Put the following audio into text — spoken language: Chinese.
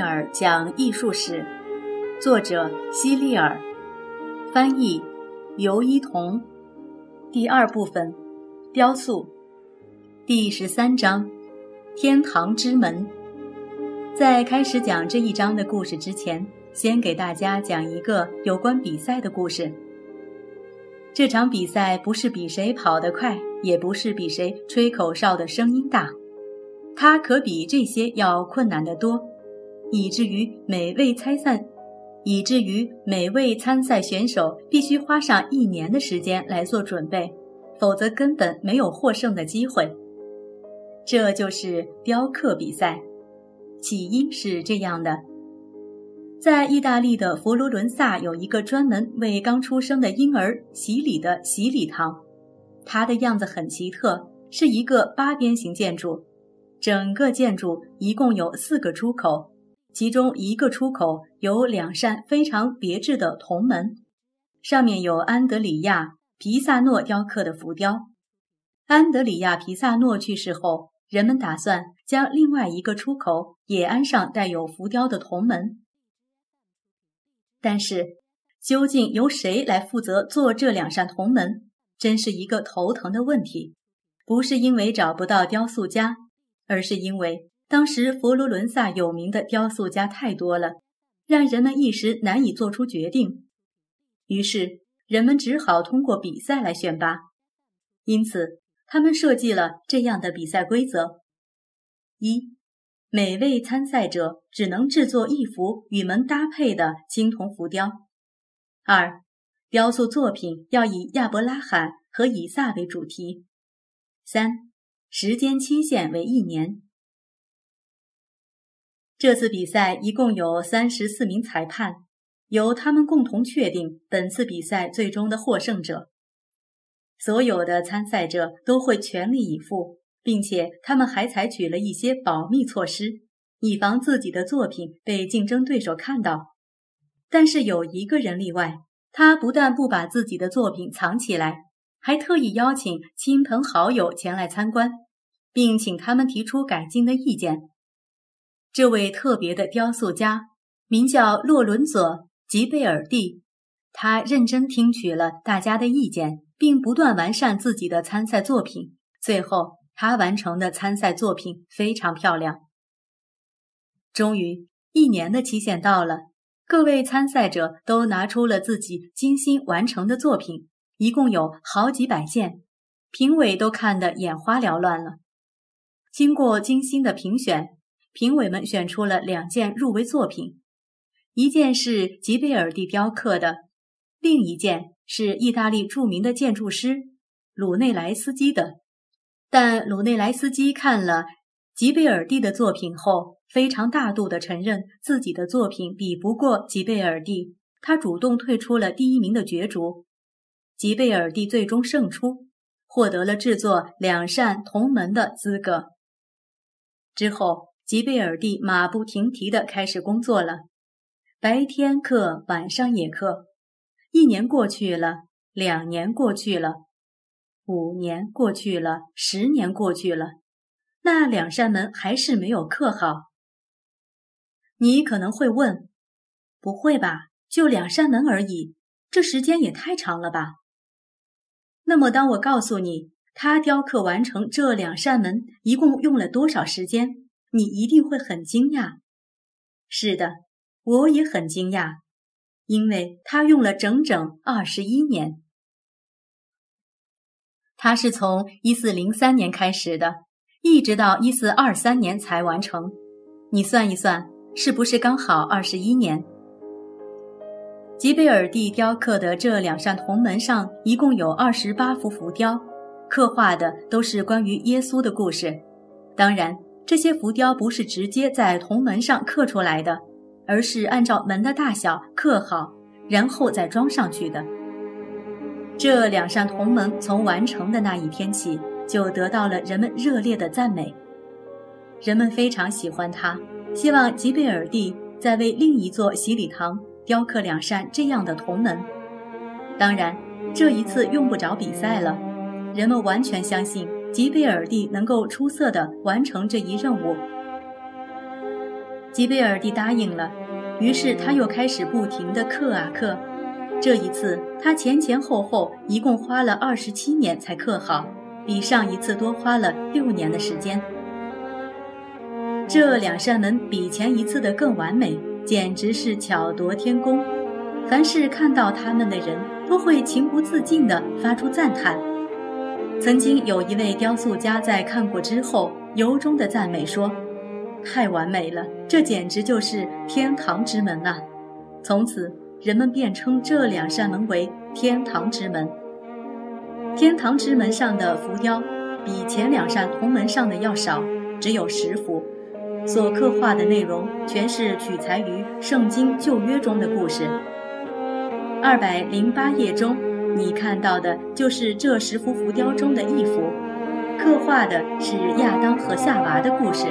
尔讲艺术史，作者希利尔，翻译尤一彤。第二部分，雕塑，第十三章，天堂之门。在开始讲这一章的故事之前，先给大家讲一个有关比赛的故事。这场比赛不是比谁跑得快，也不是比谁吹口哨的声音大，它可比这些要困难得多。以至于每位参赛，以至于每位参赛选手必须花上一年的时间来做准备，否则根本没有获胜的机会。这就是雕刻比赛。起因是这样的：在意大利的佛罗伦萨有一个专门为刚出生的婴儿洗礼的洗礼堂，它的样子很奇特，是一个八边形建筑，整个建筑一共有四个出口。其中一个出口有两扇非常别致的铜门，上面有安德里亚·皮萨诺雕刻的浮雕。安德里亚·皮萨诺去世后，人们打算将另外一个出口也安上带有浮雕的铜门。但是，究竟由谁来负责做这两扇铜门，真是一个头疼的问题。不是因为找不到雕塑家，而是因为。当时佛罗伦萨有名的雕塑家太多了，让人们一时难以做出决定。于是人们只好通过比赛来选拔。因此，他们设计了这样的比赛规则：一，每位参赛者只能制作一幅与门搭配的青铜浮雕；二，雕塑作品要以亚伯拉罕和以撒为主题；三，时间期限为一年。这次比赛一共有三十四名裁判，由他们共同确定本次比赛最终的获胜者。所有的参赛者都会全力以赴，并且他们还采取了一些保密措施，以防自己的作品被竞争对手看到。但是有一个人例外，他不但不把自己的作品藏起来，还特意邀请亲朋好友前来参观，并请他们提出改进的意见。这位特别的雕塑家名叫洛伦佐·吉贝尔蒂，他认真听取了大家的意见，并不断完善自己的参赛作品。最后，他完成的参赛作品非常漂亮。终于，一年的期限到了，各位参赛者都拿出了自己精心完成的作品，一共有好几百件，评委都看得眼花缭乱了。经过精心的评选。评委们选出了两件入围作品，一件是吉贝尔蒂雕刻的，另一件是意大利著名的建筑师鲁内莱斯基的。但鲁内莱斯基看了吉贝尔蒂的作品后，非常大度地承认自己的作品比不过吉贝尔蒂，他主动退出了第一名的角逐。吉贝尔蒂最终胜出，获得了制作两扇铜门的资格。之后。吉贝尔蒂马不停蹄地开始工作了，白天课，晚上也课。一年过去了，两年过去了，五年过去了，十年过去了，那两扇门还是没有刻好。你可能会问：不会吧？就两扇门而已，这时间也太长了吧？那么，当我告诉你他雕刻完成这两扇门一共用了多少时间？你一定会很惊讶，是的，我也很惊讶，因为他用了整整二十一年。他是从一四零三年开始的，一直到一四二三年才完成。你算一算，是不是刚好二十一年？吉贝尔蒂雕刻的这两扇铜门上一共有二十八幅浮雕，刻画的都是关于耶稣的故事，当然。这些浮雕不是直接在铜门上刻出来的，而是按照门的大小刻好，然后再装上去的。这两扇铜门从完成的那一天起，就得到了人们热烈的赞美。人们非常喜欢它，希望吉贝尔蒂再为另一座洗礼堂雕刻两扇这样的铜门。当然，这一次用不着比赛了，人们完全相信。吉贝尔蒂能够出色地完成这一任务。吉贝尔蒂答应了，于是他又开始不停地刻啊刻。这一次，他前前后后一共花了二十七年才刻好，比上一次多花了六年的时间。这两扇门比前一次的更完美，简直是巧夺天工。凡是看到他们的人，都会情不自禁地发出赞叹。曾经有一位雕塑家在看过之后，由衷地赞美说：“太完美了，这简直就是天堂之门啊！”从此，人们便称这两扇门为“天堂之门”。天堂之门上的浮雕，比前两扇铜门上的要少，只有十幅。所刻画的内容全是取材于《圣经旧约》中的故事。二百零八页中，你看到的就是这十幅浮雕中的一幅，刻画的是亚当和夏娃的故事。